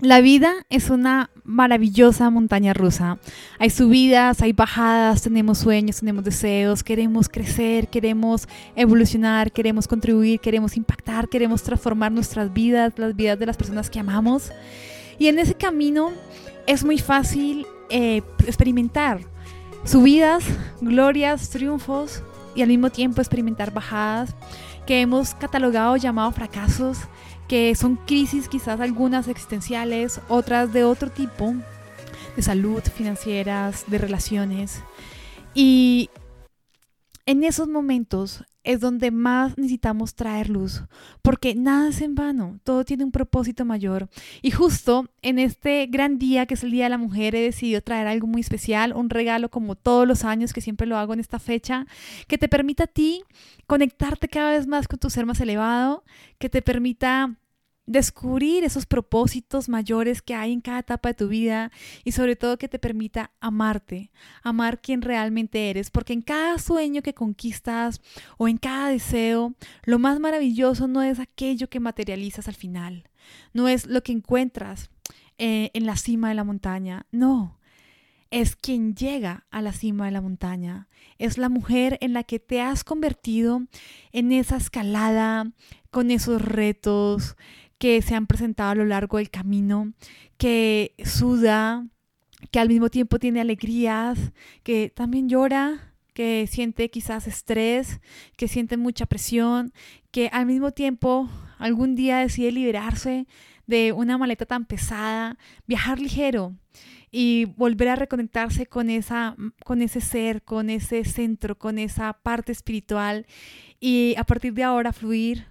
La vida es una maravillosa montaña rusa. Hay subidas, hay bajadas, tenemos sueños, tenemos deseos, queremos crecer, queremos evolucionar, queremos contribuir, queremos impactar, queremos transformar nuestras vidas, las vidas de las personas que amamos. Y en ese camino es muy fácil eh, experimentar subidas, glorias, triunfos y al mismo tiempo experimentar bajadas que hemos catalogado llamado fracasos que son crisis quizás algunas existenciales, otras de otro tipo, de salud, financieras, de relaciones. Y en esos momentos es donde más necesitamos traer luz, porque nada es en vano, todo tiene un propósito mayor. Y justo en este gran día, que es el Día de la Mujer, he decidido traer algo muy especial, un regalo como todos los años, que siempre lo hago en esta fecha, que te permita a ti conectarte cada vez más con tu ser más elevado, que te permita descubrir esos propósitos mayores que hay en cada etapa de tu vida y sobre todo que te permita amarte, amar quien realmente eres, porque en cada sueño que conquistas o en cada deseo, lo más maravilloso no es aquello que materializas al final, no es lo que encuentras eh, en la cima de la montaña, no. Es quien llega a la cima de la montaña. Es la mujer en la que te has convertido en esa escalada, con esos retos, que se han presentado a lo largo del camino, que suda, que al mismo tiempo tiene alegrías, que también llora, que siente quizás estrés, que siente mucha presión, que al mismo tiempo algún día decide liberarse de una maleta tan pesada, viajar ligero y volver a reconectarse con esa con ese ser, con ese centro, con esa parte espiritual y a partir de ahora fluir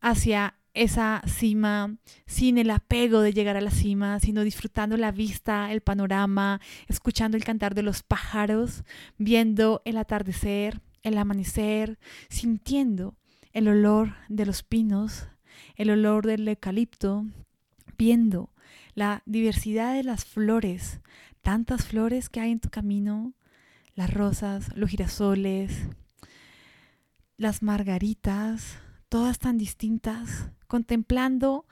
hacia esa cima sin el apego de llegar a la cima, sino disfrutando la vista, el panorama, escuchando el cantar de los pájaros, viendo el atardecer, el amanecer, sintiendo el olor de los pinos, el olor del eucalipto, viendo la diversidad de las flores, tantas flores que hay en tu camino, las rosas, los girasoles, las margaritas, todas tan distintas, contemplando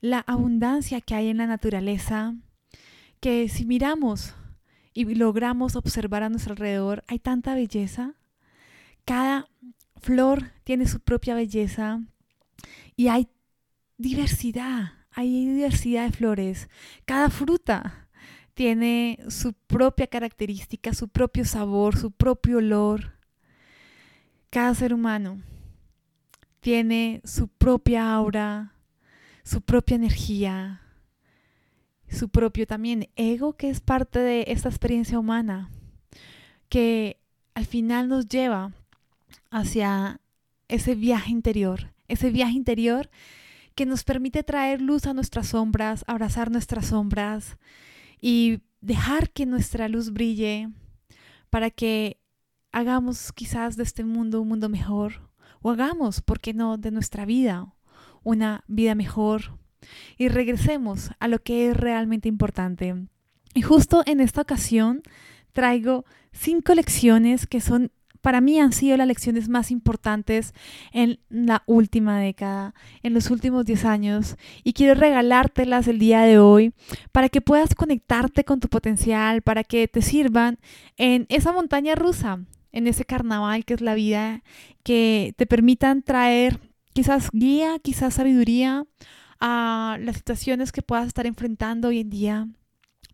la abundancia que hay en la naturaleza, que si miramos y logramos observar a nuestro alrededor, hay tanta belleza. Cada flor tiene su propia belleza y hay diversidad, hay diversidad de flores. Cada fruta tiene su propia característica, su propio sabor, su propio olor. Cada ser humano tiene su propia aura, su propia energía, su propio también ego, que es parte de esta experiencia humana, que al final nos lleva hacia ese viaje interior, ese viaje interior que nos permite traer luz a nuestras sombras, abrazar nuestras sombras y dejar que nuestra luz brille para que hagamos quizás de este mundo un mundo mejor, o hagamos, ¿por qué no?, de nuestra vida una vida mejor y regresemos a lo que es realmente importante. Y justo en esta ocasión traigo cinco lecciones que son para mí han sido las lecciones más importantes en la última década, en los últimos 10 años, y quiero regalártelas el día de hoy para que puedas conectarte con tu potencial, para que te sirvan en esa montaña rusa en ese carnaval que es la vida, que te permitan traer quizás guía, quizás sabiduría a las situaciones que puedas estar enfrentando hoy en día,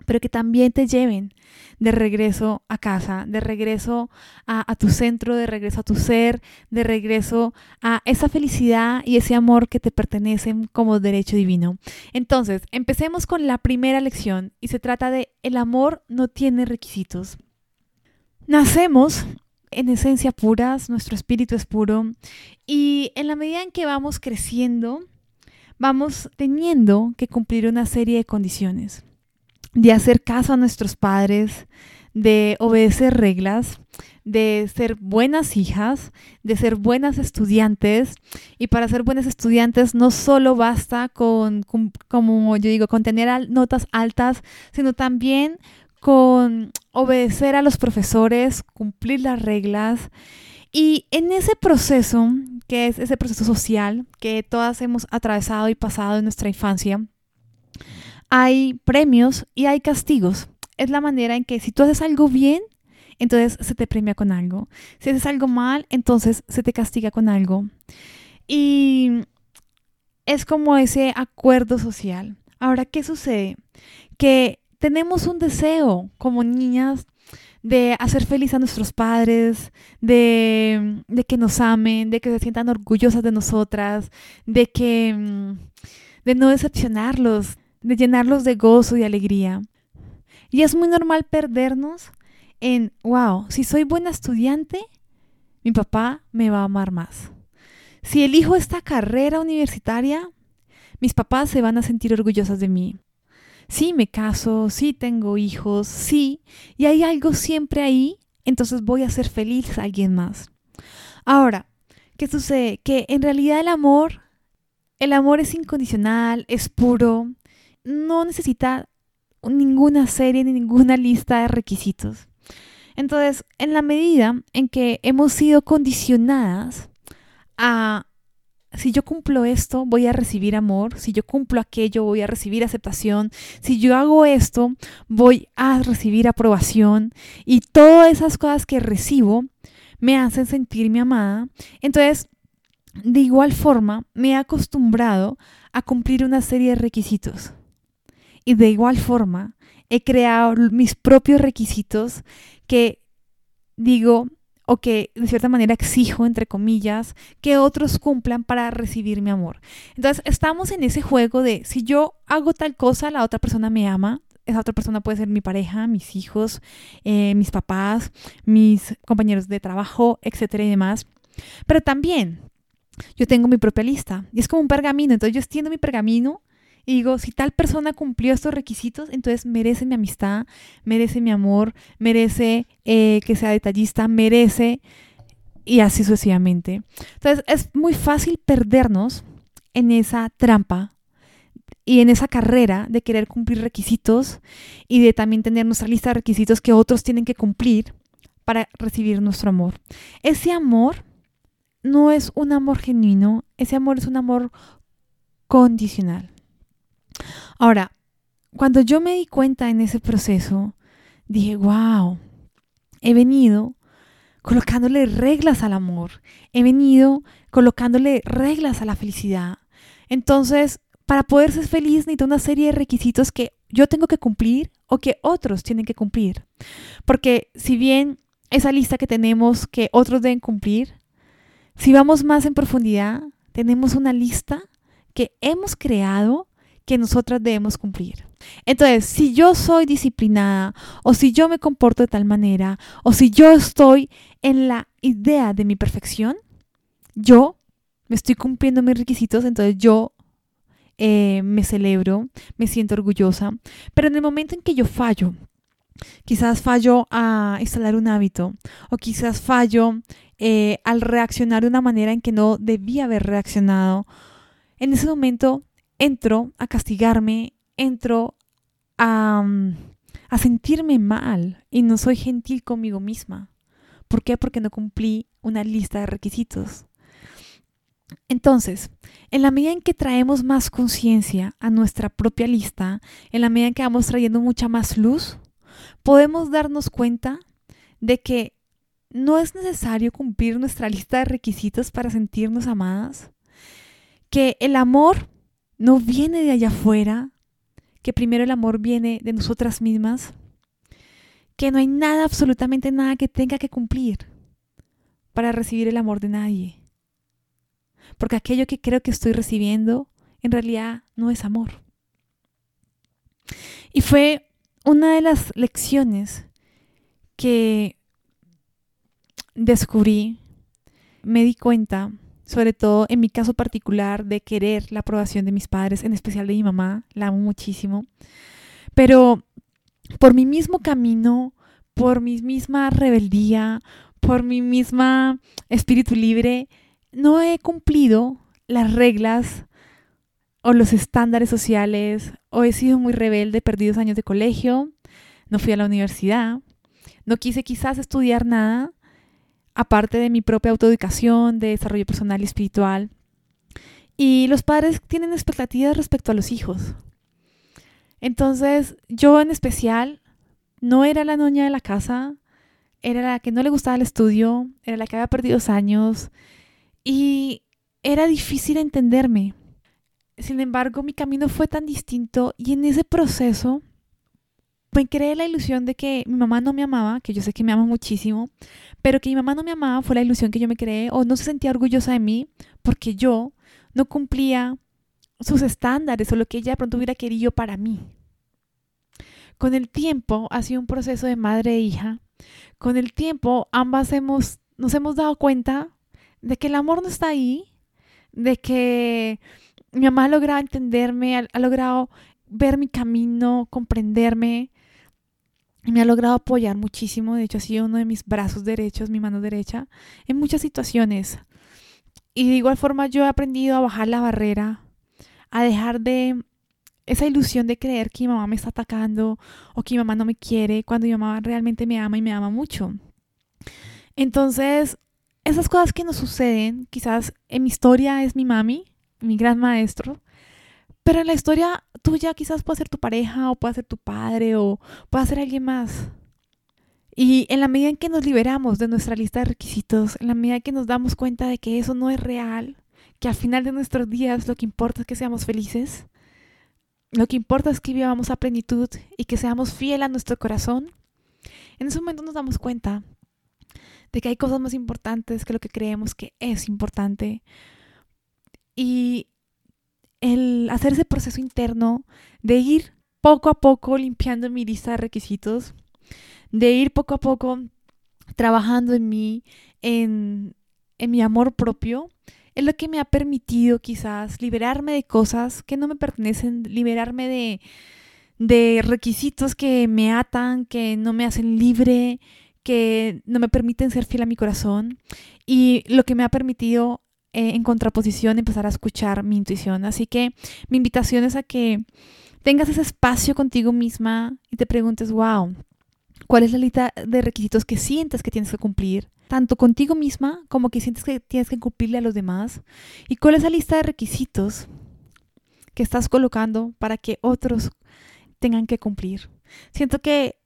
pero que también te lleven de regreso a casa, de regreso a, tu centro, de regreso a tu ser, de regreso a esa felicidad y ese amor que te pertenecen como derecho divino. Entonces, empecemos con la primera lección y se trata de el amor no tiene requisitos. Nacemos en esencia puras, nuestro espíritu es puro y en la medida en que vamos creciendo, vamos teniendo que cumplir una serie de condiciones, de hacer caso a nuestros padres, de obedecer reglas, de ser buenas hijas, de ser buenas estudiantes. Y para ser buenas estudiantes no solo basta con, como yo digo, con tener notas altas, sino también con obedecer a los profesores, cumplir las reglas. Y en ese proceso, que es ese proceso social que todas hemos atravesado y pasado en nuestra infancia, hay premios y hay castigos. Es la manera en que si tú haces algo bien, entonces se te premia con algo. Si haces algo mal, entonces se te castiga con algo. Y es como ese acuerdo social. Ahora, ¿qué sucede? Que tenemos un deseo como niñas de hacer feliz a nuestros padres, de, de, que nos amen, de que se sientan orgullosas de nosotras, de que de no decepcionarlos, de llenarlos de gozo y alegría. Y es muy normal perdernos en, wow, si soy buena estudiante, mi papá me va a amar más. Si elijo esta carrera universitaria, mis papás se van a sentir orgullosos de mí. Sí, me caso, sí tengo hijos, sí, y hay algo siempre ahí, entonces voy a ser feliz a alguien más. Ahora, ¿qué sucede? Que en realidad el amor, el amor es incondicional, es puro, no necesita ninguna serie ni ninguna lista de requisitos. Entonces, en la medida en que hemos sido condicionadas a si yo cumplo esto, voy a recibir amor, si yo cumplo aquello, voy a recibir aceptación, si yo hago esto, voy a recibir aprobación y todas esas cosas que recibo me hacen sentirme amada. Entonces, de igual forma, me he acostumbrado a cumplir una serie de requisitos. Y de igual forma, he creado mis propios requisitos que digo, o que de cierta manera exijo, entre comillas, que otros cumplan para recibir mi amor. Entonces estamos en ese juego de si yo hago tal cosa, la otra persona me ama. Esa otra persona puede ser mi pareja, mis hijos, eh, mis papás, mis compañeros de trabajo, etcétera y demás. Pero también yo tengo mi propia lista y es como un pergamino. Entonces yo extiendo mi pergamino digo, si tal persona cumplió estos requisitos, entonces merece mi amistad, merece mi amor, merece eh, que sea detallista, merece y así sucesivamente. Entonces es muy fácil perdernos en esa trampa y en esa carrera de querer cumplir requisitos y de también tener nuestra lista de requisitos que otros tienen que cumplir para recibir nuestro amor. Ese amor no es un amor genuino, ese amor es un amor condicional. Ahora, cuando yo me di cuenta en ese proceso, dije, wow, he venido colocándole reglas al amor, he venido colocándole reglas a la felicidad. Entonces, para poder ser feliz necesito una serie de requisitos que yo tengo que cumplir o que otros tienen que cumplir. Porque si bien esa lista que tenemos que otros deben cumplir, si vamos más en profundidad, tenemos una lista que hemos creado que nosotras debemos cumplir. Entonces, si yo soy disciplinada o si yo me comporto de tal manera o si yo estoy en la idea de mi perfección, yo me estoy cumpliendo mis requisitos, entonces yo eh, me celebro, me siento orgullosa. Pero en el momento en que yo fallo, quizás fallo a instalar un hábito o quizás fallo eh, al reaccionar de una manera en que no debía haber reaccionado, en ese momento entro a castigarme, entro a, mm, a sentirme mal y no soy gentil conmigo misma. ¿Por qué? Porque no cumplí una lista de requisitos. Entonces, en la medida en que traemos más conciencia a nuestra propia lista, en la medida en que vamos trayendo mucha más luz, podemos darnos cuenta de que no es necesario cumplir nuestra lista de requisitos para sentirnos amadas, que el amor no viene de allá afuera, que primero el amor viene de nosotras mismas, que no hay nada, absolutamente nada que tenga que cumplir para recibir el amor de nadie. Porque aquello que creo que estoy recibiendo en realidad no es amor. Y fue una de las lecciones que descubrí, me di cuenta sobre todo en mi caso particular de querer la aprobación de mis padres, en especial de mi mamá, la amo muchísimo. Pero por mi mismo camino, por mi misma rebeldía, por mi misma espíritu libre, no he cumplido las reglas o los estándares sociales, o he sido muy rebelde, perdí dos años de colegio, no fui a la universidad, no quise quizás estudiar nada, aparte de mi propia autoeducación, de desarrollo personal y espiritual. Y los padres tienen expectativas respecto a los hijos. Entonces, yo en especial no era la noña de la casa, era la que no le gustaba el estudio, era la que había perdido años y era difícil entenderme. Sin embargo, mi camino fue tan distinto y en ese proceso me creé la ilusión de que mi mamá no me amaba, que yo sé que me ama muchísimo, pero que mi mamá no me amaba fue la ilusión que yo me creé o no se sentía orgullosa de mí porque yo no cumplía sus estándares o lo que ella de pronto hubiera querido para mí. Con el tiempo ha sido un proceso de madre e hija. Con el tiempo ambas hemos, nos hemos dado cuenta de que el amor no está ahí, de que mi mamá ha logrado entenderme, ha, ha logrado ver mi camino, comprenderme, me ha logrado apoyar muchísimo. De hecho, ha sido uno de mis brazos derechos, mi mano derecha, en muchas situaciones. Y de igual forma yo he aprendido a bajar la barrera, a dejar de esa ilusión de creer que mi mamá me está atacando o que mi mamá no me quiere cuando mi mamá realmente me ama y me ama mucho. Entonces, esas cosas que nos suceden, quizás en mi historia es mi mami, mi gran maestro, pero en la historia tuya quizás puede ser tu pareja o puede ser tu padre o puede ser alguien más. Y en la medida en que nos liberamos de nuestra lista de requisitos, en la medida en que nos damos cuenta de que eso no es real, que al final de nuestros días lo que importa es que seamos felices, lo que importa es que vivamos a plenitud y que seamos fieles a nuestro corazón. En ese momento nos damos cuenta de que hay cosas más importantes que lo que creemos que es importante. Y el hacer ese proceso interno de ir poco a poco limpiando mi lista de requisitos, de ir poco a poco trabajando en mí, en, en mi amor propio, es lo que me ha permitido quizás liberarme de cosas que no me pertenecen, liberarme de, de requisitos que me atan, que no me hacen libre, que no me permiten ser fiel a mi corazón. Y lo que me ha permitido eh, en contraposición empezar a escuchar mi intuición. Así que mi invitación es a que tengas ese espacio contigo misma y te preguntes, wow, ¿cuál es la lista de requisitos que sientes que tienes que cumplir? tanto contigo misma como que sientes que tienes que cumplirle a los demás. ¿Y cuál es la lista de requisitos que estás colocando para que otros tengan que cumplir? Siento que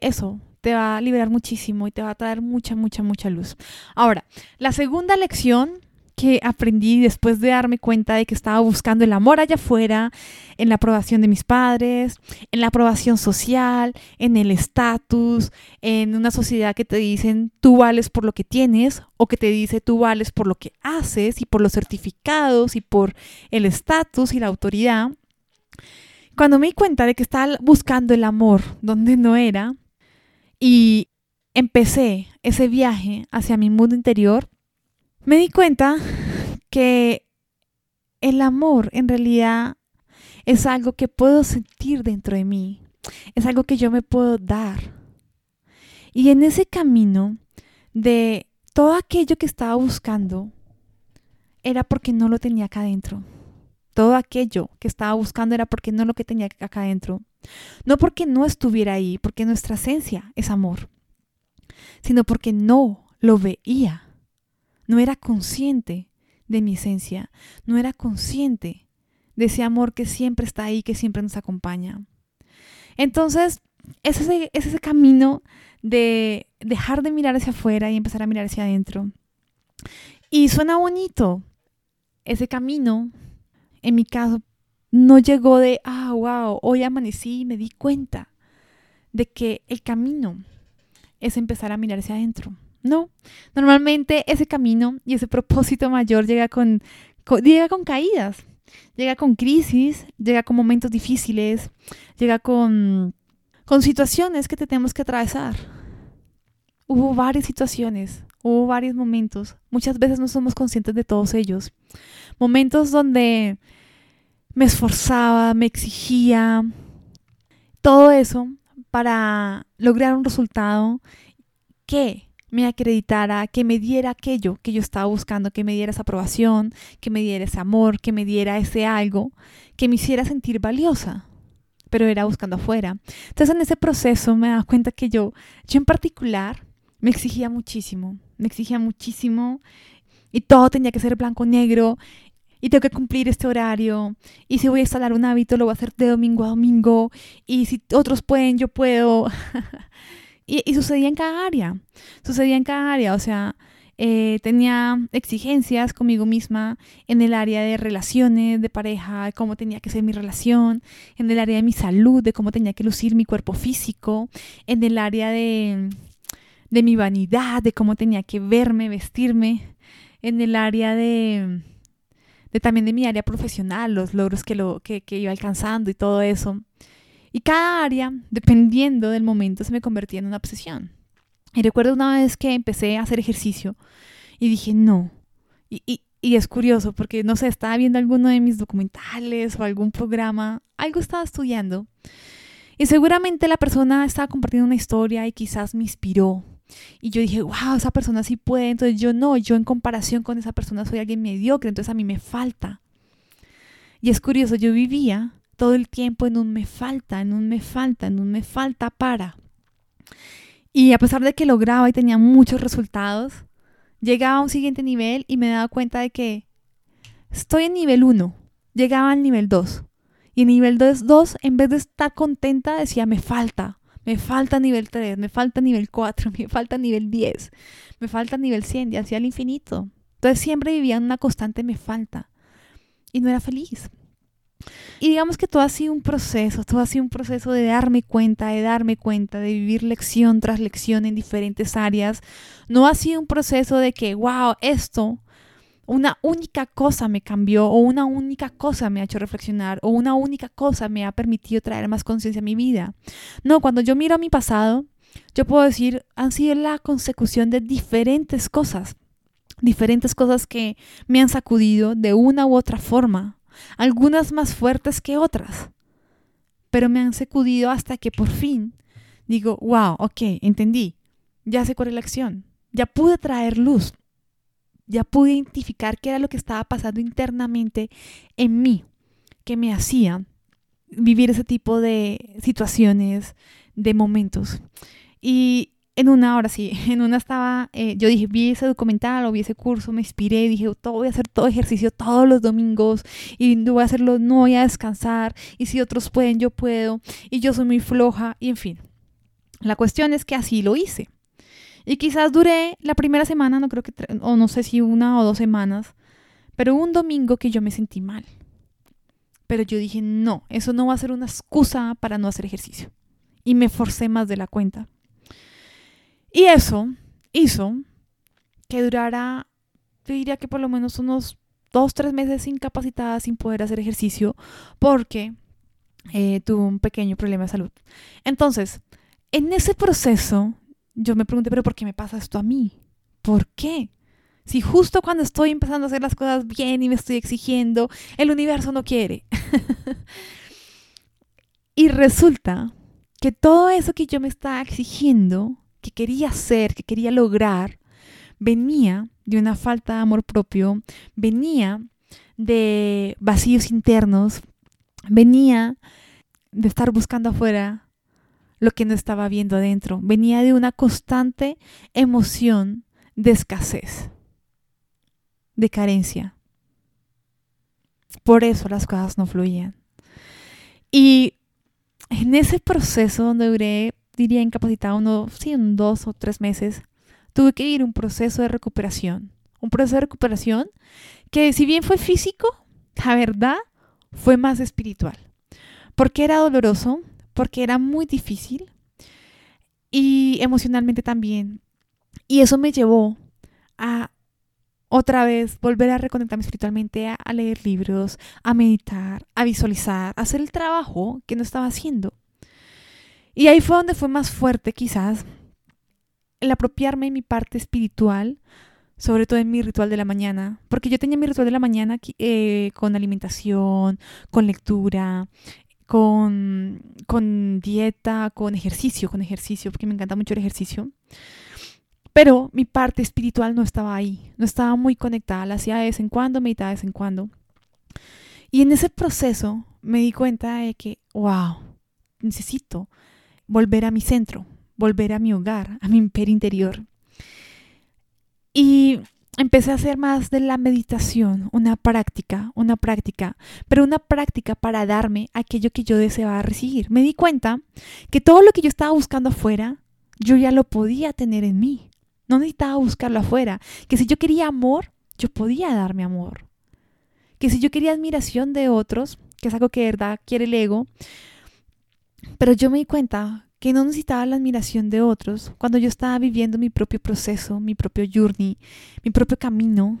eso te va a liberar muchísimo y te va a traer mucha, mucha, mucha luz. Ahora, la segunda lección que aprendí después de darme cuenta de que estaba buscando el amor allá afuera, en la aprobación de mis padres, en la aprobación social, en el estatus, en una sociedad que te dicen tú vales por lo que tienes o que te dice tú vales por lo que haces y por los certificados y por el estatus y la autoridad. Cuando me di cuenta de que estaba buscando el amor donde no era y empecé ese viaje hacia mi mundo interior, me di cuenta que el amor en realidad es algo que puedo sentir dentro de mí, es algo que yo me puedo dar. Y en ese camino de todo aquello que estaba buscando, era porque no lo tenía acá adentro. Todo aquello que estaba buscando era porque no lo que tenía acá adentro. No porque no estuviera ahí, porque nuestra esencia es amor, sino porque no lo veía no era consciente de mi esencia, no era consciente de ese amor que siempre está ahí, que siempre nos acompaña. Entonces, es ese, es ese camino de dejar de mirar hacia afuera y empezar a mirar hacia adentro. Y suena bonito. Ese camino, en mi caso, no llegó de, ah, wow, hoy amanecí y me di cuenta de que el camino es empezar a mirar hacia adentro. No, normalmente ese camino y ese propósito mayor llega con, llega con caídas, llega con crisis, llega con momentos difíciles, llega con, con situaciones que tenemos que atravesar. Hubo varias situaciones, hubo varios momentos, muchas veces no somos conscientes de todos ellos. Momentos donde me esforzaba, me exigía, todo eso para lograr un resultado que me acreditara, que me diera aquello que yo estaba buscando, que me diera esa aprobación, que me diera ese amor, que me diera ese algo, que me hiciera sentir valiosa, pero era buscando afuera. Entonces en ese proceso me daba cuenta que yo, yo en particular, me exigía muchísimo, me exigía muchísimo y todo tenía que ser blanco negro y tengo que cumplir este horario, y si voy a instalar un hábito lo voy a hacer de domingo a domingo, y si otros pueden, yo puedo. y, y, sucedía en cada área, sucedía en cada área, o sea, eh, tenía exigencias conmigo misma en el área de relaciones, de pareja, de cómo tenía que ser mi relación, en el área de mi salud, de cómo tenía que lucir mi cuerpo físico, en el área de, de mi vanidad, de cómo tenía que verme, vestirme, en el área de de también de mi área profesional, los logros que, lo, que, que iba alcanzando y todo eso. Y cada área, dependiendo del momento, se me convertía en una obsesión. Y recuerdo una vez que empecé a hacer ejercicio y dije, no. Y, y, es curioso porque, no sé, estaba viendo alguno de mis documentales o algún programa, algo estaba estudiando. Y seguramente la persona estaba compartiendo una historia y quizás me inspiró y yo dije, wow, esa persona sí puede, entonces yo no, yo en comparación con esa persona soy alguien mediocre, entonces a mí me falta. Y es curioso, yo vivía todo el tiempo en un me falta, en un me falta, en un me falta para. Y a pesar de que lograba y tenía muchos resultados, llegaba a un siguiente nivel y me daba cuenta de que estoy en nivel 1, llegaba al nivel 2. Y en nivel 2, en vez de estar contenta, decía, me falta, me falta nivel 3, me falta nivel 4, me falta nivel 10, me falta nivel 100 y hacia el infinito. Entonces siempre vivía en una constante me falta y no era feliz. Y digamos que todo ha sido un proceso, todo ha sido un proceso de darme cuenta, de darme cuenta, de vivir lección tras lección en diferentes áreas. No ha sido un proceso de que, wow, esto una única cosa me cambió o una única cosa me ha hecho reflexionar o una única cosa me ha permitido traer más conciencia a mi vida. No, cuando yo miro a mi pasado, yo puedo decir, han sido la consecución de diferentes cosas, diferentes cosas que me han sacudido de una u otra forma, algunas más fuertes que otras, pero me han sacudido hasta que por fin digo, wow, ok, entendí, ya sé cuál es la acción, ya pude traer luz, ya pude identificar qué era lo que estaba pasando internamente en mí, que me hacía vivir ese tipo de situaciones, de momentos. Y en una, ahora sí, en una estaba, eh, yo dije, vi ese documental o vi ese curso, me inspiré, dije, todo, voy a hacer todo ejercicio todos los domingos y voy a hacerlo, no voy a descansar y si otros pueden, yo puedo y yo soy muy floja y en fin. La cuestión es que así lo hice. Y quizás duré la primera semana, no creo que, o no sé si una o dos semanas, pero un domingo que yo me sentí mal. Pero yo dije, no, eso no va a ser una excusa para no hacer ejercicio. Y me forcé más de la cuenta. Y eso hizo que durara, yo diría que por lo menos unos dos, tres meses incapacitada sin poder hacer ejercicio porque eh, tuve un pequeño problema de salud. Entonces, en ese proceso yo me pregunté, pero ¿por qué me pasa esto a mí? ¿Por qué? Si justo cuando estoy empezando a hacer las cosas bien y me estoy exigiendo, el universo no quiere. y resulta que todo eso que yo me estaba exigiendo, que quería hacer, que quería lograr, venía de una falta de amor propio, venía de vacíos internos, venía de estar buscando afuera lo que no estaba viendo adentro. Venía de una constante emoción de escasez, de carencia. Por eso las cosas no fluían. Y en ese proceso donde duré, diría incapacitado, uno, sí, un dos o tres meses, tuve que ir un proceso de recuperación. Un proceso de recuperación que si bien fue físico, la verdad fue más espiritual. Porque era doloroso, porque era muy difícil y emocionalmente también. Y eso me llevó a otra vez volver a reconectarme espiritualmente, a, leer libros, a meditar, a visualizar, a hacer el trabajo que no estaba haciendo. Y ahí fue donde fue más fuerte quizás el apropiarme de mi parte espiritual, sobre todo en mi ritual de la mañana, porque yo tenía mi ritual de la mañana eh, con alimentación, con lectura, con, con dieta, con ejercicio, con ejercicio, porque me encanta mucho el ejercicio. Pero mi parte espiritual no estaba ahí, no estaba muy conectada, la hacía de vez en cuando, meditaba de vez en cuando. Y en ese proceso me di cuenta de que, wow, necesito volver a mi centro, volver a mi hogar, a mi imperio interior. Y empecé a hacer más de la meditación, una práctica, una práctica, pero una práctica para darme aquello que yo deseaba recibir. Me di cuenta que todo lo que yo estaba buscando afuera, yo ya lo podía tener en mí. No necesitaba buscarlo afuera. Que si yo quería amor, yo podía darme amor. Que si yo quería admiración de otros, que es algo que verdad quiere el ego, pero yo me di cuenta que no necesitaba la admiración de otros cuando yo estaba viviendo mi propio proceso, mi propio journey, mi propio camino,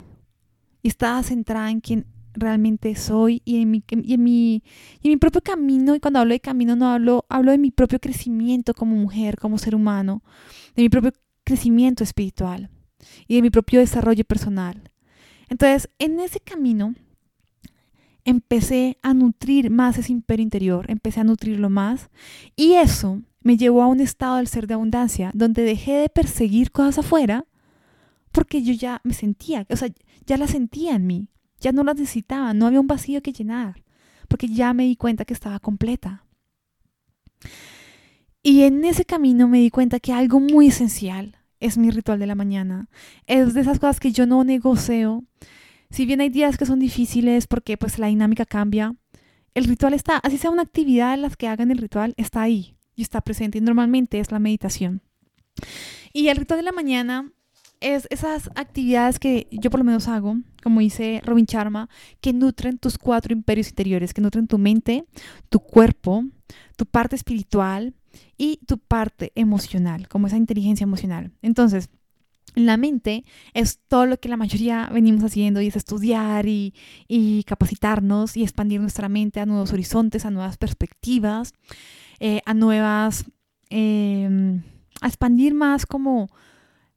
y estaba centrada en quién realmente soy y en mi, y en mi, y en mi propio camino. Y cuando hablo de camino no hablo, hablo de mi propio crecimiento como mujer, como ser humano, de mi propio crecimiento espiritual y de mi propio desarrollo personal. Entonces, en ese camino empecé a nutrir más ese imperio interior, empecé a nutrirlo más y eso me llevó a un estado del ser de abundancia, donde dejé de perseguir cosas afuera porque yo ya me sentía, o sea, ya las sentía en mí, ya no las necesitaba, no había un vacío que llenar, porque ya me di cuenta que estaba completa. Y en ese camino me di cuenta que algo muy esencial es mi ritual de la mañana. Es de esas cosas que yo no negocio. Si bien hay días que son difíciles porque pues la dinámica cambia, el ritual está, así sea una actividad en las que hagan el ritual, está ahí y está presente y normalmente es la meditación. Y el ritual de la mañana es esas actividades que yo por lo menos hago, como dice Robin Sharma, que nutren tus cuatro imperios interiores, que nutren tu mente, tu cuerpo, tu parte espiritual y tu parte emocional, como esa inteligencia emocional. Entonces, la mente es todo lo que la mayoría venimos haciendo y es estudiar y, y capacitarnos y expandir nuestra mente a nuevos horizontes, a nuevas perspectivas. Eh, a nuevas, em, a expandir más como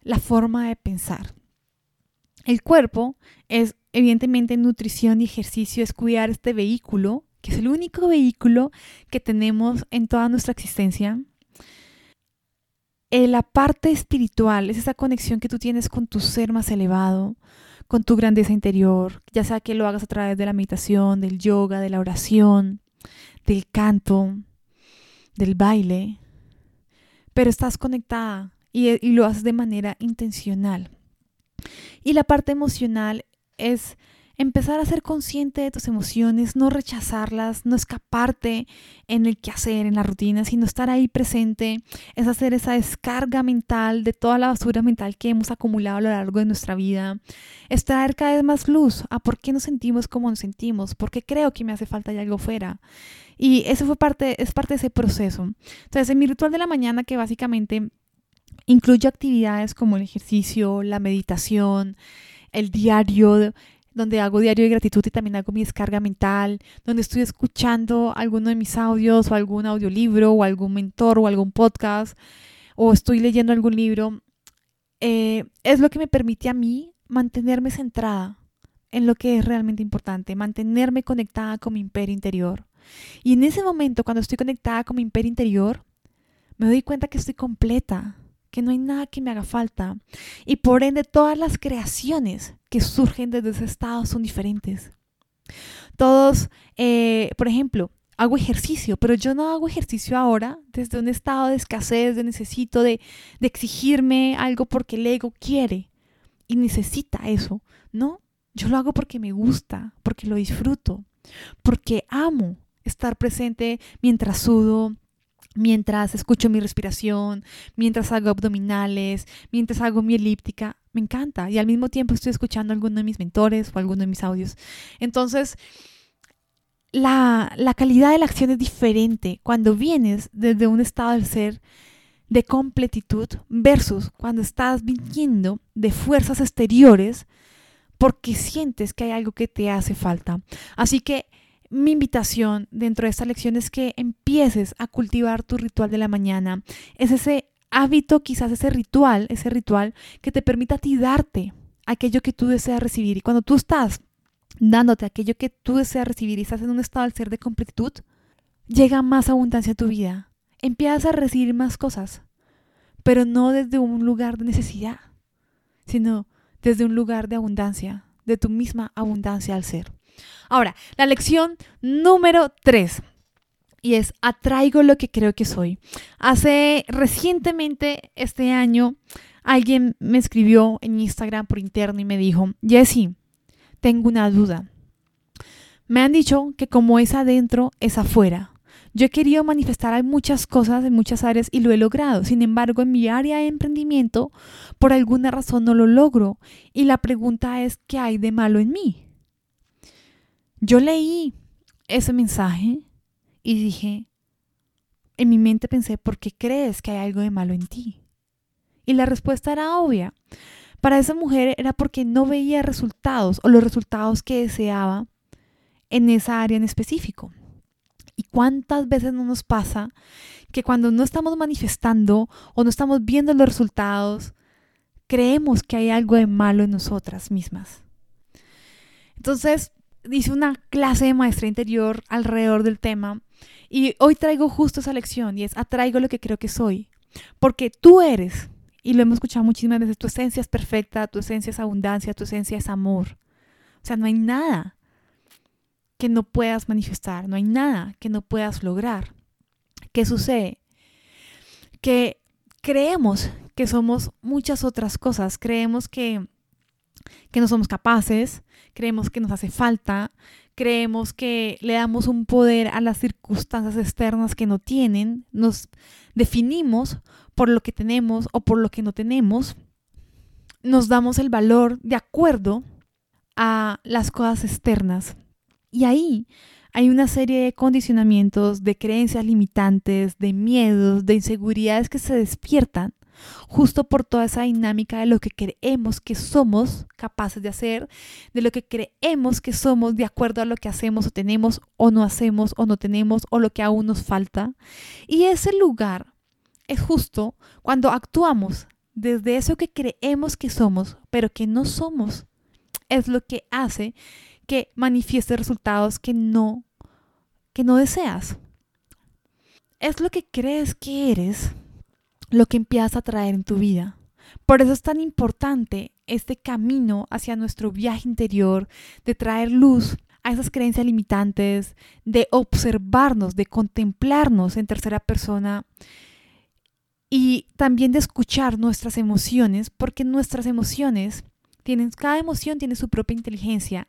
la forma de pensar. El cuerpo es evidentemente nutrición y ejercicio, es cuidar este vehículo, que es el único vehículo que tenemos en toda nuestra existencia. Eh, la parte espiritual es esa conexión que tú tienes con tu ser más elevado, con tu grandeza interior, ya sea que lo hagas a través de la meditación, del yoga, de la oración, del canto, del baile, pero estás conectada y, lo haces de manera intencional. Y la parte emocional es empezar a ser consciente de tus emociones, no rechazarlas, no escaparte en el quehacer, en la rutina, sino estar ahí presente, es hacer esa descarga mental de toda la basura mental que hemos acumulado a lo largo de nuestra vida, es traer cada vez más luz a por qué nos sentimos como nos sentimos, porque creo que me hace falta algo fuera. Y eso fue parte, es parte de ese proceso. Entonces, en mi ritual de la mañana, que básicamente incluye actividades como el ejercicio, la meditación, el diario, donde hago diario de gratitud y también hago mi descarga mental, donde estoy escuchando alguno de mis audios o algún audiolibro o algún mentor o algún podcast o estoy leyendo algún libro, eh, es lo que me permite a mí mantenerme centrada en lo que es realmente importante, mantenerme conectada con mi imperio interior. Y en ese momento, cuando estoy conectada con mi imperio interior, me doy cuenta que estoy completa, que no hay nada que me haga falta. Y por ende, todas las creaciones que surgen desde ese estado son diferentes. Todos, eh, por ejemplo, hago ejercicio, pero yo no hago ejercicio ahora desde un estado de escasez, de necesito de, de exigirme algo porque el ego quiere y necesita eso. No, yo lo hago porque me gusta, porque lo disfruto, porque amo estar presente mientras sudo, mientras escucho mi respiración, mientras hago abdominales, mientras hago mi elíptica. Me encanta. Y al mismo tiempo estoy escuchando a alguno de mis mentores o alguno de mis audios. Entonces, la, la calidad de la acción es diferente cuando vienes desde un estado del ser de completitud versus cuando estás viniendo de fuerzas exteriores porque sientes que hay algo que te hace falta. Así que mi invitación dentro de esta lección es que empieces a cultivar tu ritual de la mañana. Es ese hábito, quizás ese ritual, ese ritual que te permita a ti darte aquello que tú deseas recibir. Y cuando tú estás dándote aquello que tú deseas recibir y estás en un estado del ser de completitud, llega más abundancia a tu vida. Empiezas a recibir más cosas, pero no desde un lugar de necesidad, sino desde un lugar de abundancia, de tu misma abundancia al ser. Ahora, la lección número 3. y es atraigo lo que creo que soy. Hace recientemente este año alguien me escribió en Instagram por interno y me dijo, Jessie, tengo una duda. Me han dicho que como es adentro, es afuera. Yo he querido manifestar muchas cosas en muchas áreas y lo he logrado. Sin embargo, en mi área de emprendimiento, por alguna razón no lo logro. Y la pregunta es, ¿qué hay de malo en mí? Yo leí ese mensaje y dije, en mi mente pensé, ¿por qué crees que hay algo de malo en ti? Y la respuesta era obvia. Para esa mujer era porque no veía resultados o los resultados que deseaba en esa área en específico. ¿Y cuántas veces no nos pasa que cuando no estamos manifestando o no estamos viendo los resultados, creemos que hay algo de malo en nosotras mismas? Entonces, hice una clase de maestra interior alrededor del tema y hoy traigo justo esa lección y es atraigo lo que creo que soy. Porque tú eres, y lo hemos escuchado muchísimas veces, tu esencia es perfecta, tu esencia es abundancia, tu esencia es amor. O sea, no hay nada que no puedas manifestar, no hay nada que no puedas lograr. ¿Qué sucede? Que creemos que somos muchas otras cosas, creemos que que no somos capaces, creemos que nos hace falta, creemos que le damos un poder a las circunstancias externas que no tienen, nos definimos por lo que tenemos o por lo que no tenemos, nos damos el valor de acuerdo a las cosas externas. Y ahí hay una serie de condicionamientos, de creencias limitantes, de miedos, de inseguridades que se despiertan justo por toda esa dinámica de lo que creemos que somos capaces de hacer, de lo que creemos que somos de acuerdo a lo que hacemos o tenemos o no hacemos o no tenemos o lo que aún nos falta. Y ese lugar es justo cuando actuamos desde eso que creemos que somos, pero que no somos. Es lo que hace que manifieste resultados que no que no deseas. Es lo que crees que eres lo que empiezas a traer en tu vida. Por eso es tan importante este camino hacia nuestro viaje interior, de traer luz a esas creencias limitantes, de observarnos, de contemplarnos en tercera persona y también de escuchar nuestras emociones, porque nuestras emociones tienen, cada emoción tiene su propia inteligencia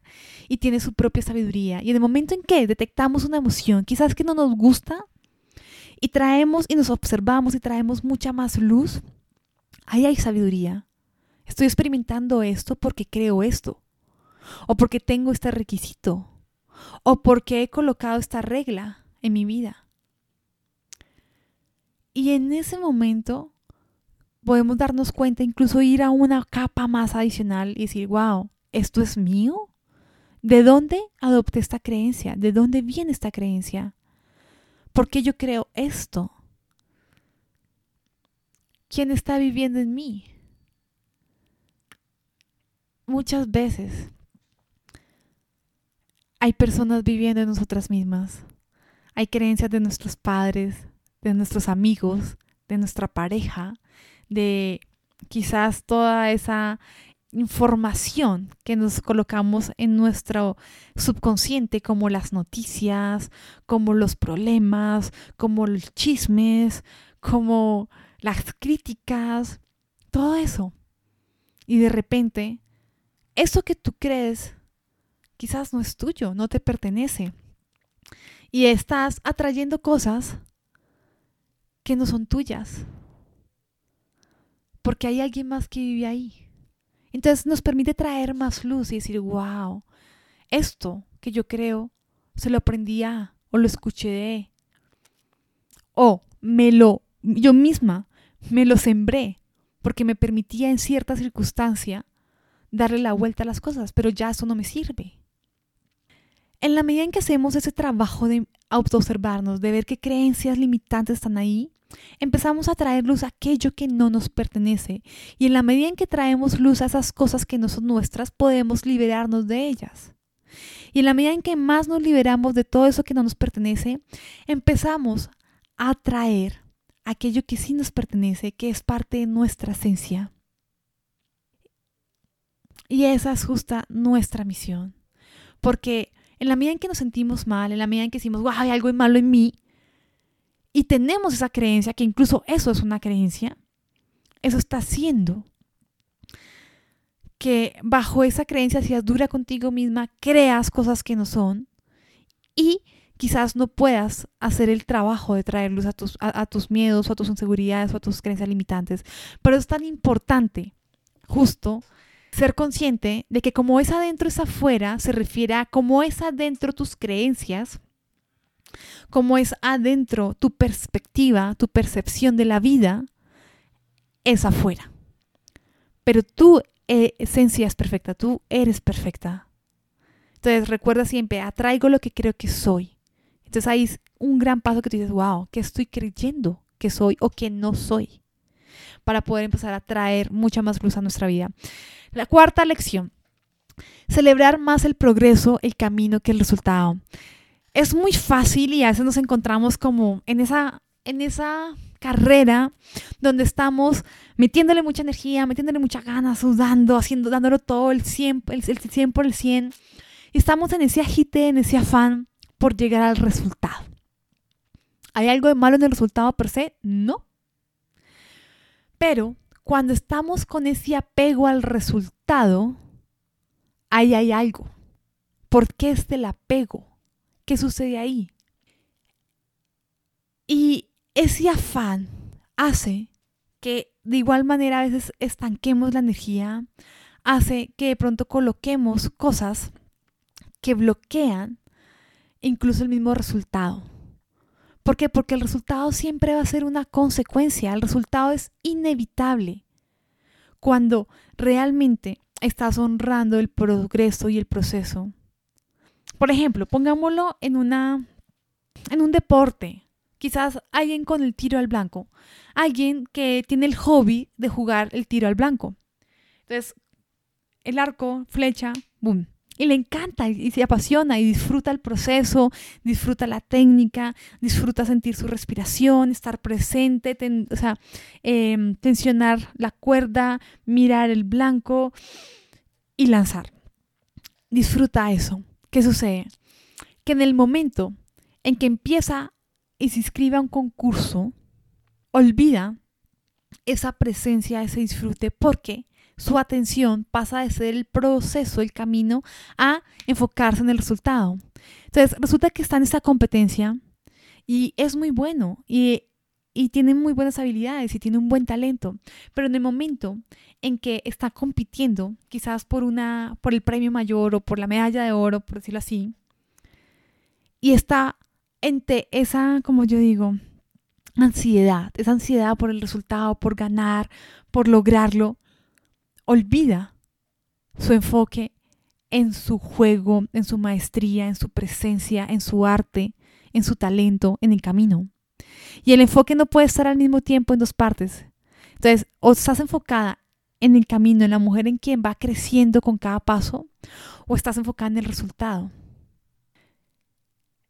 y tiene su propia sabiduría. Y en el momento en que detectamos una emoción, quizás que no nos gusta, y traemos y nos observamos y traemos mucha más luz, ahí hay sabiduría. Estoy experimentando esto porque creo esto, o porque tengo este requisito, o porque he colocado esta regla en mi vida. Y en ese momento podemos darnos cuenta, incluso ir a una capa más adicional y decir, wow, ¿esto es mío? ¿De dónde adopté esta creencia? ¿De dónde viene esta creencia? ¿Por qué yo creo esto? ¿Quién está viviendo en mí? Muchas veces hay personas viviendo en nosotras mismas. Hay creencias de nuestros padres, de nuestros amigos, de nuestra pareja, de quizás toda esa información que nos colocamos en nuestro subconsciente, como las noticias, como los problemas, como los chismes, como las críticas, todo eso. Y de repente, eso que tú crees quizás no es tuyo, no te pertenece. Y estás atrayendo cosas que no son tuyas. Porque hay alguien más que vive ahí. Entonces nos permite traer más luz y decir, wow, esto que yo creo se lo aprendí a, o lo escuché o me lo, yo misma me lo sembré, porque me permitía en cierta circunstancia darle la vuelta a las cosas, pero ya eso no me sirve. En la medida en que hacemos ese trabajo de autoobservarnos, de ver qué creencias limitantes están ahí, empezamos a traer luz a aquello que no nos pertenece. Y en la medida en que traemos luz a esas cosas que no son nuestras, podemos liberarnos de ellas. Y en la medida en que más nos liberamos de todo eso que no nos pertenece, empezamos a traer aquello que sí nos pertenece, que es parte de nuestra esencia. Y esa es justa nuestra misión. Porque en la medida en que nos sentimos mal, en la medida en que decimos, wow, hay algo malo en mí, y tenemos esa creencia, que incluso eso es una creencia, eso está haciendo que bajo esa creencia seas dura contigo misma, creas cosas que no son y quizás no puedas hacer el trabajo de traer luz a tus, a, tus miedos o a tus inseguridades o a tus creencias limitantes. Pero es tan importante justo ser consciente de que como es adentro es afuera, se refiere a cómo es adentro tus creencias, como es adentro tu perspectiva, tu percepción de la vida, es afuera. Pero tu eh, esencia es perfecta, tú eres perfecta. Entonces recuerda siempre, atraigo lo que creo que soy. Entonces ahí es un gran paso que tú dices, wow, ¿qué estoy creyendo que soy o que no soy? Para poder empezar a traer mucha más luz a nuestra vida. La cuarta lección, celebrar más el progreso, el camino que el resultado. Es muy fácil y a veces nos encontramos como en esa, en esa carrera donde estamos metiéndole mucha energía, metiéndole mucha ganas, sudando, haciendo, dándolo todo el 100, el, el 100 por el 100 y estamos en ese agite, en ese afán por llegar al resultado. ¿Hay algo de malo en el resultado per se? No. Pero cuando estamos con ese apego al resultado, ahí hay algo. ¿Por qué es el apego? ¿Qué sucede ahí? Y ese afán hace que de igual manera a veces estanquemos la energía, hace que de pronto coloquemos cosas que bloquean incluso el mismo resultado. ¿Por qué? Porque el resultado siempre va a ser una consecuencia, el resultado es inevitable. Cuando realmente estás honrando el progreso y el proceso. Por ejemplo, pongámoslo en una en un deporte. Quizás alguien con el tiro al blanco, alguien que tiene el hobby de jugar el tiro al blanco. Entonces, el arco, flecha, boom, y le encanta y se apasiona y disfruta el proceso, disfruta la técnica, disfruta sentir su respiración, estar presente, o sea, em, tensionar la cuerda, mirar el blanco y lanzar. Disfruta eso. ¿Qué sucede? Que en el momento en que empieza y se inscribe a un concurso, olvida esa presencia, ese disfrute, porque su atención pasa de ser el proceso, el camino, a enfocarse en el resultado. Entonces, resulta que está en esta competencia y es muy bueno y, y tiene muy buenas habilidades y tiene un buen talento, pero en el momento en que está compitiendo, quizás por, una, por el premio mayor o por la medalla de oro, por decirlo así, y está entre esa, como yo digo, ansiedad, esa ansiedad por el resultado, por ganar, por lograrlo, olvida su enfoque en su juego, en su maestría, en su presencia, en su arte, en su talento, en el camino. Y el enfoque no puede estar al mismo tiempo en dos partes. Entonces, o estás enfocada en el camino, en la mujer en quien va creciendo con cada paso, o estás enfocada en el resultado.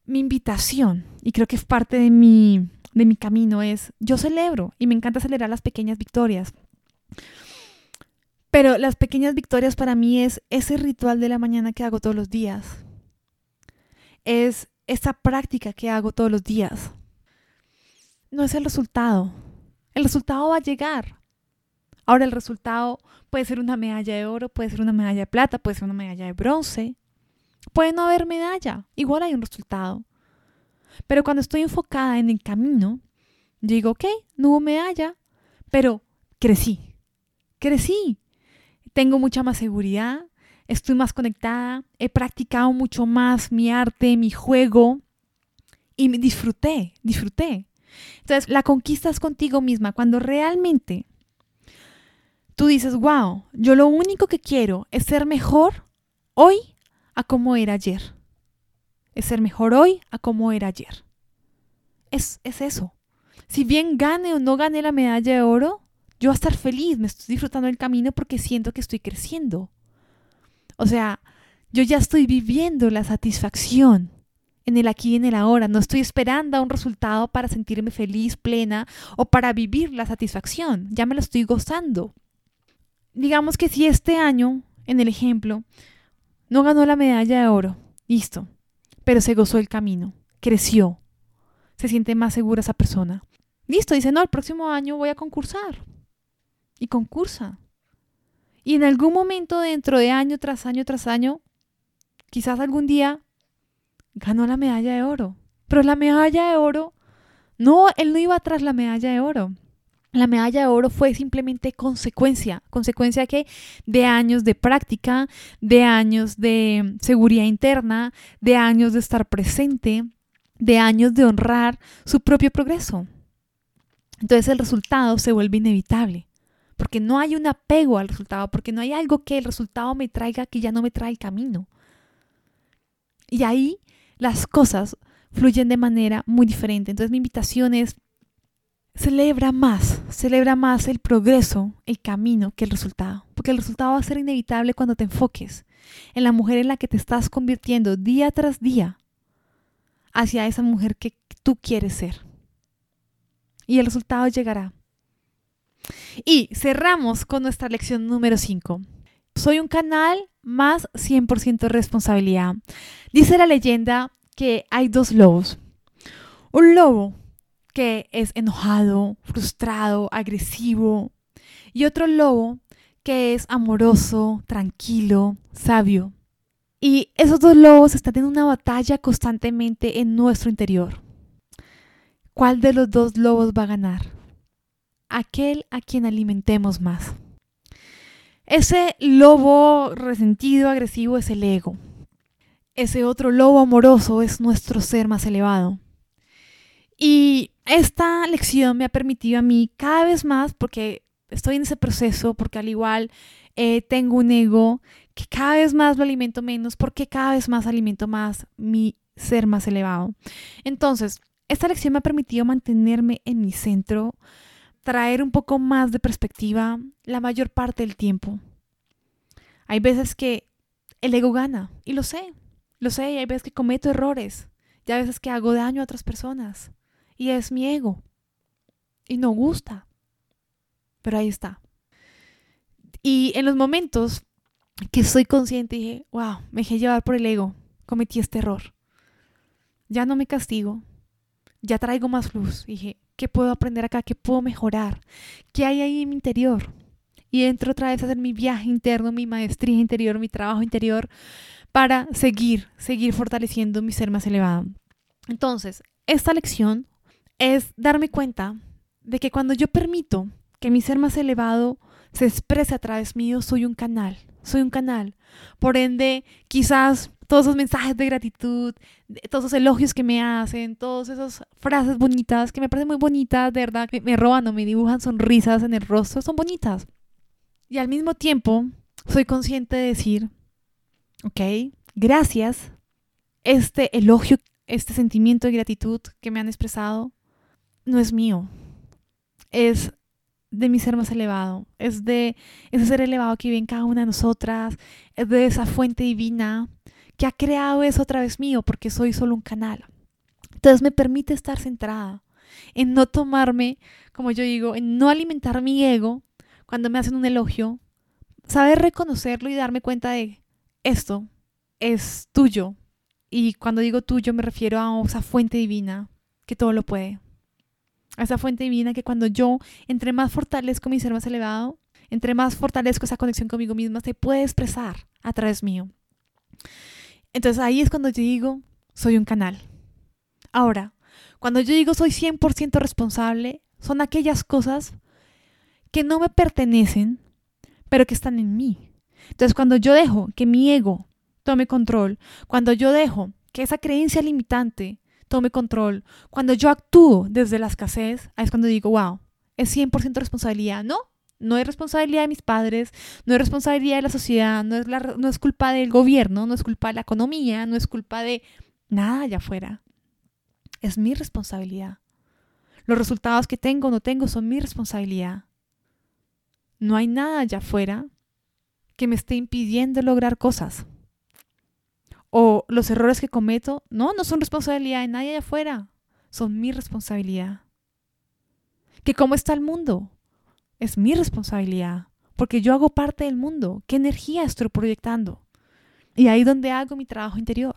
Mi invitación, y creo que es parte de mi, de mi camino, es yo celebro y me encanta celebrar las pequeñas victorias. Pero las pequeñas victorias para mí es ese ritual de la mañana que hago todos los días. Es esa práctica que hago todos los días. No es el resultado. El resultado va a llegar. Ahora el resultado puede ser una medalla de oro, puede ser una medalla de plata, puede ser una medalla de bronce. Puede no haber medalla. Igual hay un resultado. Pero cuando estoy enfocada en el camino, digo, ok, no hubo medalla, pero crecí. Crecí tengo mucha más seguridad, estoy más conectada, he practicado mucho más mi arte, mi juego y disfruté, disfruté. Entonces, la conquista es contigo misma cuando realmente tú dices, wow, yo lo único que quiero es ser mejor hoy a como era ayer. Es ser mejor hoy a como era ayer. Es, es eso. Si bien gane o no gane la medalla de oro, yo a estar feliz, me estoy disfrutando del camino porque siento que estoy creciendo. O sea, yo ya estoy viviendo la satisfacción en el aquí y en el ahora. No estoy esperando a un resultado para sentirme feliz, plena o para vivir la satisfacción. Ya me lo estoy gozando. Digamos que si este año, en el ejemplo, no ganó la medalla de oro, listo, pero se gozó el camino, creció, se siente más segura esa persona. Listo, dice, no, el próximo año voy a concursar. Y concursa. Y en algún momento dentro de año tras año tras año, quizás algún día ganó la medalla de oro. Pero la medalla de oro, no, él no iba tras la medalla de oro. La medalla de oro fue simplemente consecuencia, consecuencia que de años de práctica, de años de seguridad interna, de años de estar presente, de años de honrar su propio progreso. Entonces el resultado se vuelve inevitable, porque no hay un apego al resultado, porque no hay algo que el resultado me traiga que ya no me trae el camino. Y ahí las cosas fluyen de manera muy diferente. Entonces mi invitación es celebra más, celebra más el progreso, el camino que el resultado, porque el resultado va a ser inevitable cuando te enfoques en la mujer en la que te estás convirtiendo día tras día hacia esa mujer que tú quieres ser. Y el resultado llegará. Y cerramos con nuestra lección número 5. Soy un canal más 100% responsabilidad. Dice la leyenda que hay dos lobos. Un lobo que es enojado, frustrado, agresivo. Y otro lobo que es amoroso, tranquilo, sabio. Y esos dos lobos están en una batalla constantemente en nuestro interior. ¿Cuál de los dos lobos va a ganar? Aquel a quien alimentemos más. Ese lobo resentido, agresivo es el ego. Ese otro lobo amoroso es nuestro ser más elevado. Y esta lección me ha permitido a mí cada vez más, porque estoy en ese proceso, porque al igual eh, tengo un ego que cada vez más lo alimento menos, porque cada vez más alimento más mi ser más elevado. Entonces, esta lección me ha permitido mantenerme en mi centro, traer un poco más de perspectiva la mayor parte del tiempo. Hay veces que el ego gana, y lo sé, lo sé, y hay veces que cometo errores, y hay veces que hago daño a otras personas y es mi ego. Y no gusta. Pero ahí está. Y en los momentos que soy consciente, dije, wow, me dejé llevar por el ego, cometí este error. Ya no me castigo, ya traigo más luz. Dije, ¿qué puedo aprender acá? ¿Qué puedo mejorar? ¿Qué hay ahí en mi interior? Y entro otra vez a hacer mi viaje interno, mi maestría interior, mi trabajo interior, para seguir, seguir fortaleciendo mi ser más elevado. Entonces, esta lección es darme cuenta de que cuando yo permito que mi ser más elevado se exprese a través mío, soy un canal, soy un canal. Por ende, quizás todos esos mensajes de gratitud, todos esos elogios que me hacen, todas esas frases bonitas que me parecen muy bonitas, de verdad, que me roban o me dibujan sonrisas en el rostro, son bonitas. Y al mismo tiempo, soy consciente de decir, ok, gracias, este elogio, este sentimiento de gratitud que me han expresado, no es mío, es de mi ser más elevado, es de ese ser elevado que vive en cada una de nosotras, es de esa fuente divina que ha creado eso otra vez mío porque soy solo un canal. Entonces me permite estar centrada en no tomarme, como yo digo, en no alimentar mi ego cuando me hacen un elogio, saber reconocerlo y darme cuenta de esto es tuyo. Y cuando digo tuyo me refiero a esa fuente divina que todo lo puede a esa fuente divina que cuando yo entre más fortalezco mi ser más elevado, entre más fortalezco esa conexión conmigo misma, se puede expresar a través mío. Entonces ahí es cuando yo digo, soy un canal. Ahora, cuando yo digo soy 100% responsable, son aquellas cosas que no me pertenecen, pero que están en mí. Entonces cuando yo dejo que mi ego tome control, cuando yo dejo que esa creencia limitante tome control, cuando yo actúo desde la escasez, es cuando digo, wow, es 100% responsabilidad. No, no es responsabilidad de mis padres, no es responsabilidad de la sociedad, no es, la, no es culpa del gobierno, no es culpa de la economía, no es culpa de nada allá afuera. Es mi responsabilidad. Los resultados que tengo o no tengo son mi responsabilidad. No hay nada allá afuera que me esté impidiendo lograr cosas o los errores que cometo, no, no son responsabilidad de nadie de afuera, son mi responsabilidad. Que cómo está el mundo, es mi responsabilidad, porque yo hago parte del mundo, qué energía estoy proyectando. Y ahí donde hago mi trabajo interior.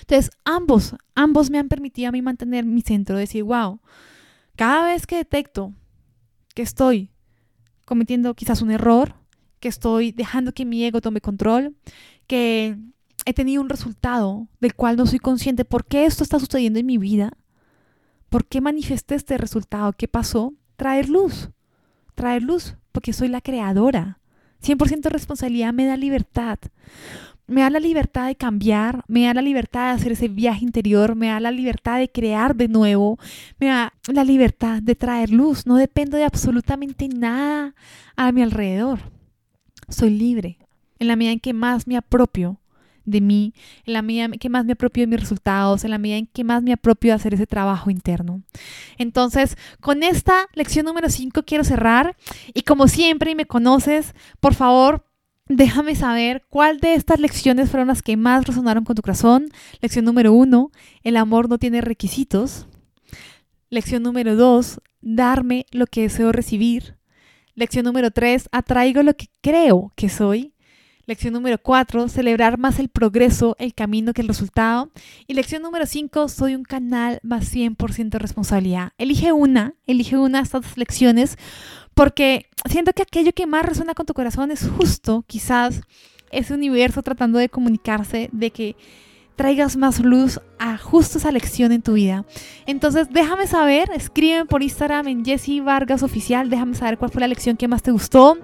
Entonces, ambos, ambos me han permitido a mí mantener mi centro, decir, wow, cada vez que detecto que estoy cometiendo quizás un error, que estoy dejando que mi ego tome control, que he tenido un resultado del cual no soy consciente por qué esto está sucediendo en mi vida, por qué manifesté este resultado, qué pasó, traer luz, traer luz, porque soy la creadora. 100% responsabilidad me da libertad. Me da la libertad de cambiar, me da la libertad de hacer ese viaje interior, me da la libertad de crear de nuevo, me da la libertad de traer luz. No dependo de absolutamente nada a mi alrededor. Soy libre en la medida en que más me apropio de mí, en la medida que más me apropio de mis resultados, en la medida en que más me apropio de hacer ese trabajo interno. Entonces, con esta lección número 5 quiero cerrar y como siempre y me conoces, por favor, déjame saber cuál de estas lecciones fueron las que más resonaron con tu corazón. Lección número 1, el amor no tiene requisitos. Lección número 2, darme lo que deseo recibir. Lección número 3, atraigo lo que creo que soy. Lección número 4, celebrar más el progreso, el camino que el resultado. Y lección número 5, soy un canal más 100% responsabilidad. Elige una, elige una de estas lecciones porque siento que aquello que más resuena con tu corazón es justo, quizás, ese universo tratando de comunicarse de que traigas más luz a justo esa lección en tu vida. Entonces, déjame saber, escríbeme por Instagram en Jessie Vargas Oficial, déjame saber cuál fue la lección que más te gustó.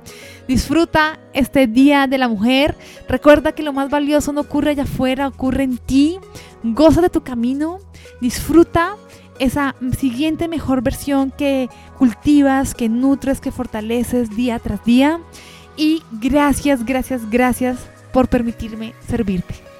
Disfruta este Día de la Mujer. Recuerda que lo más valioso no ocurre allá afuera, ocurre en ti. Goza de tu camino, disfruta esa siguiente mejor versión que cultivas, que nutres, que fortaleces día tras día. Y gracias, gracias, gracias por permitirme servirte.